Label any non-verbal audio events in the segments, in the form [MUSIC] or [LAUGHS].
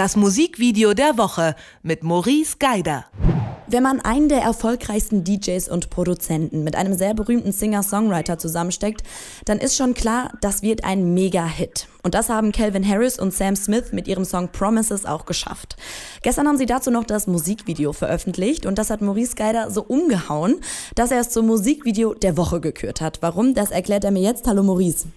Das Musikvideo der Woche mit Maurice Geider. Wenn man einen der erfolgreichsten DJs und Produzenten mit einem sehr berühmten Singer-Songwriter zusammensteckt, dann ist schon klar, das wird ein Mega-Hit. Und das haben Calvin Harris und Sam Smith mit ihrem Song Promises auch geschafft. Gestern haben sie dazu noch das Musikvideo veröffentlicht und das hat Maurice Geider so umgehauen, dass er es zum Musikvideo der Woche gekürt hat. Warum? Das erklärt er mir jetzt. Hallo Maurice.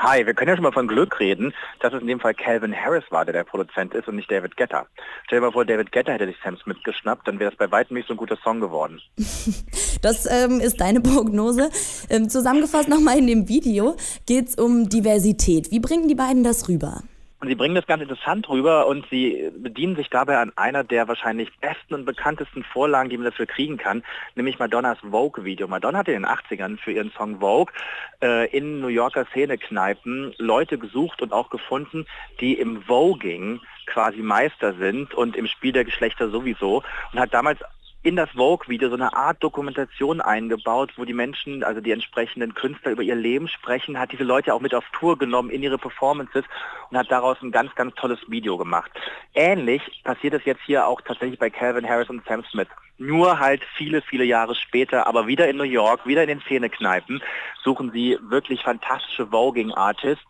Hi, wir können ja schon mal von Glück reden, dass es in dem Fall Calvin Harris war, der der Produzent ist und nicht David Guetta. Stell dir mal vor, David Guetta hätte sich Sam Smith geschnappt, dann wäre es bei weitem nicht so ein guter Song geworden. [LAUGHS] das ähm, ist deine Prognose. Ähm, zusammengefasst nochmal in dem Video geht es um Diversität. Wie bringen die beiden das rüber? Und sie bringen das ganz interessant rüber und sie bedienen sich dabei an einer der wahrscheinlich besten und bekanntesten Vorlagen, die man dafür kriegen kann, nämlich Madonnas Vogue-Video. Madonna hat in den 80ern für ihren Song Vogue äh, in New Yorker Szenekneipen Leute gesucht und auch gefunden, die im Voging quasi Meister sind und im Spiel der Geschlechter sowieso und hat damals in das Vogue-Video so eine Art Dokumentation eingebaut, wo die Menschen, also die entsprechenden Künstler über ihr Leben sprechen, hat diese Leute auch mit auf Tour genommen in ihre Performances und hat daraus ein ganz, ganz tolles Video gemacht. Ähnlich passiert es jetzt hier auch tatsächlich bei Calvin Harris und Sam Smith. Nur halt viele, viele Jahre später, aber wieder in New York, wieder in den Szenekneipen, suchen sie wirklich fantastische Voging-Artists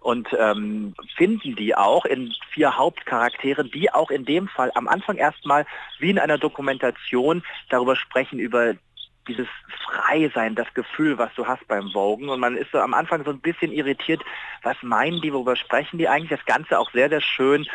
und ähm, finden die auch in vier Hauptcharakteren, die auch in dem Fall am Anfang erstmal wie in einer Dokumentation darüber sprechen, über dieses Freisein, das Gefühl, was du hast beim Vogen. Und man ist so am Anfang so ein bisschen irritiert, was meinen die, worüber sprechen die eigentlich? Das Ganze auch sehr, sehr schön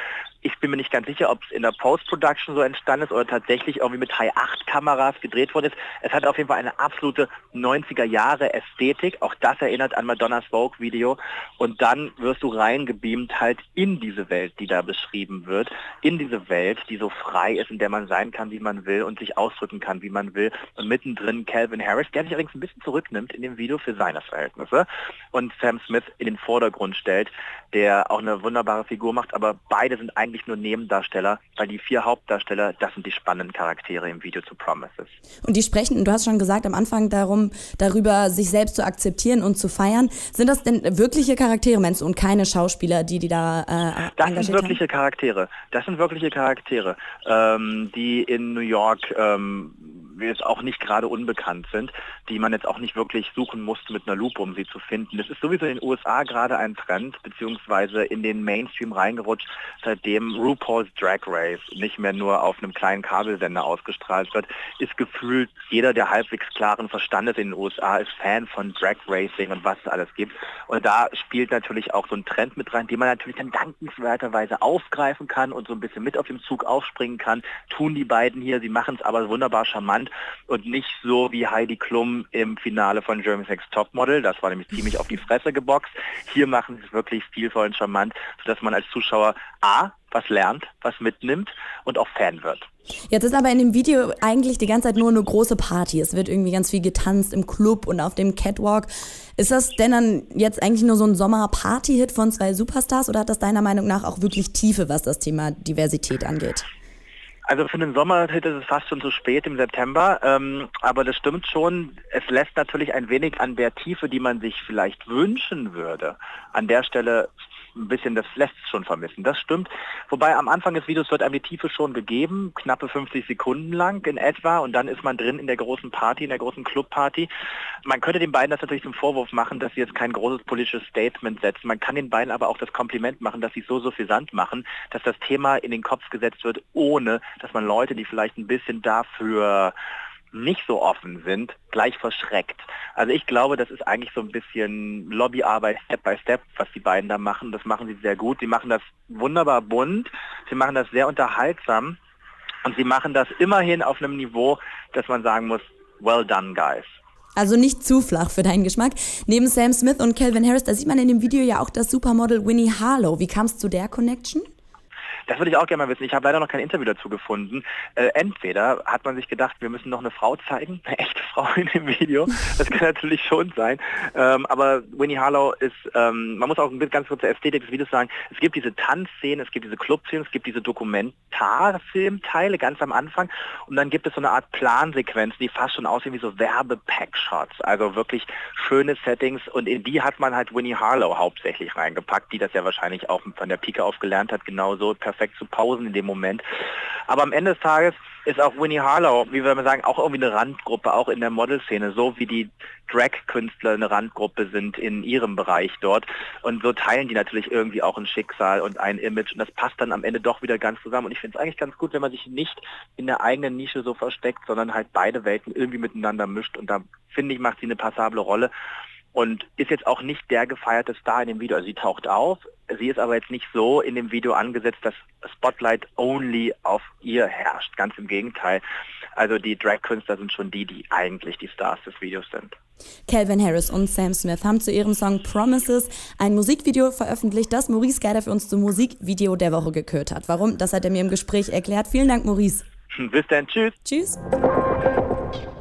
ich bin mir nicht ganz sicher, ob es in der Post-Production so entstanden ist oder tatsächlich irgendwie mit High-8-Kameras gedreht worden ist. Es hat auf jeden Fall eine absolute 90er-Jahre-Ästhetik. Auch das erinnert an Madonnas Vogue-Video. Und dann wirst du reingebeamt halt in diese Welt, die da beschrieben wird. In diese Welt, die so frei ist, in der man sein kann, wie man will und sich ausdrücken kann, wie man will. Und mittendrin Calvin Harris, der sich allerdings ein bisschen zurücknimmt in dem Video für seine Verhältnisse. Und Sam Smith in den Vordergrund stellt, der auch eine wunderbare Figur macht. Aber beide sind eigentlich eigentlich nur Nebendarsteller, weil die vier Hauptdarsteller, das sind die spannenden Charaktere im Video zu Promises. Und die sprechen, du hast schon gesagt, am Anfang darum, darüber, sich selbst zu akzeptieren und zu feiern. Sind das denn wirkliche Charaktere, meinst du, und keine Schauspieler, die die da äh, Das sind wirkliche haben? Charaktere. Das sind wirkliche Charaktere, ähm, die in New York ähm, jetzt auch nicht gerade unbekannt sind, die man jetzt auch nicht wirklich suchen musste mit einer Lupe, um sie zu finden. Das ist sowieso in den USA gerade ein Trend, beziehungsweise in den Mainstream reingerutscht, seitdem RuPaul's Drag Race nicht mehr nur auf einem kleinen Kabelsender ausgestrahlt wird, ist gefühlt jeder, der halbwegs klaren Verstandes in den USA ist Fan von Drag Racing und was es alles gibt. Und da spielt natürlich auch so ein Trend mit rein, den man natürlich dann dankenswerterweise aufgreifen kann und so ein bisschen mit auf dem Zug aufspringen kann. Tun die beiden hier, sie machen es aber wunderbar charmant und nicht so wie Heidi Klum im Finale von Germany's Next Topmodel. Das war nämlich ziemlich auf die Fresse geboxt. Hier machen sie es wirklich stilvoll und charmant, sodass man als Zuschauer A, was lernt, was mitnimmt und auch Fan wird. Jetzt ist aber in dem Video eigentlich die ganze Zeit nur eine große Party. Es wird irgendwie ganz viel getanzt im Club und auf dem Catwalk. Ist das denn dann jetzt eigentlich nur so ein Sommer-Party-Hit von zwei Superstars oder hat das deiner Meinung nach auch wirklich Tiefe, was das Thema Diversität angeht? Also für den Sommer ist es fast schon zu spät im September, ähm, aber das stimmt schon. Es lässt natürlich ein wenig an der Tiefe, die man sich vielleicht wünschen würde, an der Stelle ein bisschen, das lässt schon vermissen. Das stimmt. Wobei am Anfang des Videos wird einem die Tiefe schon gegeben, knappe 50 Sekunden lang in etwa und dann ist man drin in der großen Party, in der großen Clubparty. Man könnte den beiden das natürlich zum Vorwurf machen, dass sie jetzt kein großes politisches Statement setzen. Man kann den beiden aber auch das Kompliment machen, dass sie so suffisant machen, dass das Thema in den Kopf gesetzt wird, ohne dass man Leute, die vielleicht ein bisschen dafür nicht so offen sind, gleich verschreckt. Also ich glaube, das ist eigentlich so ein bisschen Lobbyarbeit Step by Step, was die beiden da machen. Das machen sie sehr gut. Sie machen das wunderbar bunt, sie machen das sehr unterhaltsam und sie machen das immerhin auf einem Niveau, dass man sagen muss, well done, guys. Also nicht zu flach für deinen Geschmack. Neben Sam Smith und Calvin Harris, da sieht man in dem Video ja auch das Supermodel Winnie Harlow. Wie kam es zu der Connection? Das würde ich auch gerne mal wissen. Ich habe leider noch kein Interview dazu gefunden. Äh, entweder hat man sich gedacht, wir müssen noch eine Frau zeigen, eine echte Frau in dem Video. Das kann natürlich schon sein. Ähm, aber Winnie Harlow ist, ähm, man muss auch ein bisschen ganz kurz zur Ästhetik des Videos sagen, es gibt diese Tanzszenen, es gibt diese Clubszenen, es gibt diese Dokumentarfilmteile ganz am Anfang und dann gibt es so eine Art Plansequenz, die fast schon aussehen wie so Werbe-Pack-Shots. Also wirklich schöne Settings und in die hat man halt Winnie Harlow hauptsächlich reingepackt, die das ja wahrscheinlich auch von der Pike auf gelernt hat, genauso perfekt perfekt zu pausen in dem Moment. Aber am Ende des Tages ist auch Winnie Harlow, wie wir sagen, auch irgendwie eine Randgruppe, auch in der Modelszene, so wie die Drag-Künstler eine Randgruppe sind in ihrem Bereich dort. Und so teilen die natürlich irgendwie auch ein Schicksal und ein Image. Und das passt dann am Ende doch wieder ganz zusammen. Und ich finde es eigentlich ganz gut, wenn man sich nicht in der eigenen Nische so versteckt, sondern halt beide Welten irgendwie miteinander mischt. Und da finde ich, macht sie eine passable Rolle und ist jetzt auch nicht der gefeierte Star in dem Video. Also sie taucht auf, sie ist aber jetzt nicht so in dem Video angesetzt, dass Spotlight only auf ihr herrscht. Ganz im Gegenteil. Also die Drag-Künstler sind schon die, die eigentlich die Stars des Videos sind. Calvin Harris und Sam Smith haben zu ihrem Song Promises ein Musikvideo veröffentlicht, das Maurice Geider für uns zum Musikvideo der Woche gekürt hat. Warum? Das hat er mir im Gespräch erklärt. Vielen Dank, Maurice. Bis dann. Tschüss. Tschüss.